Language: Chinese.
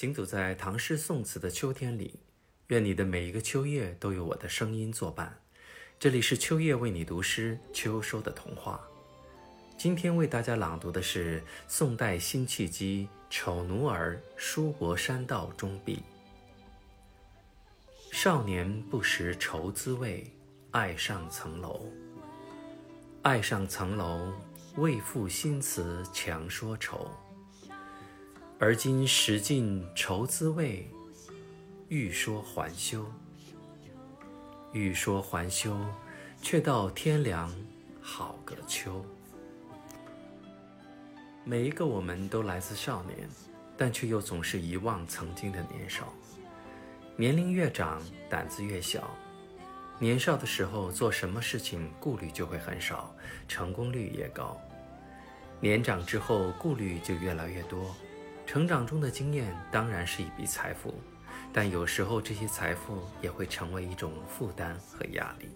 行走在唐诗宋词的秋天里，愿你的每一个秋夜都有我的声音作伴。这里是秋夜为你读诗，秋收的童话。今天为大家朗读的是宋代辛弃疾《丑奴儿·书博山道中壁》。少年不识愁滋味，爱上层楼。爱上层楼，为赋新词强说愁。而今识尽愁滋味，欲说还休。欲说还休，却道天凉好个秋。每一个我们都来自少年，但却又总是遗忘曾经的年少。年龄越长，胆子越小。年少的时候，做什么事情顾虑就会很少，成功率也高。年长之后，顾虑就越来越多。成长中的经验当然是一笔财富，但有时候这些财富也会成为一种负担和压力。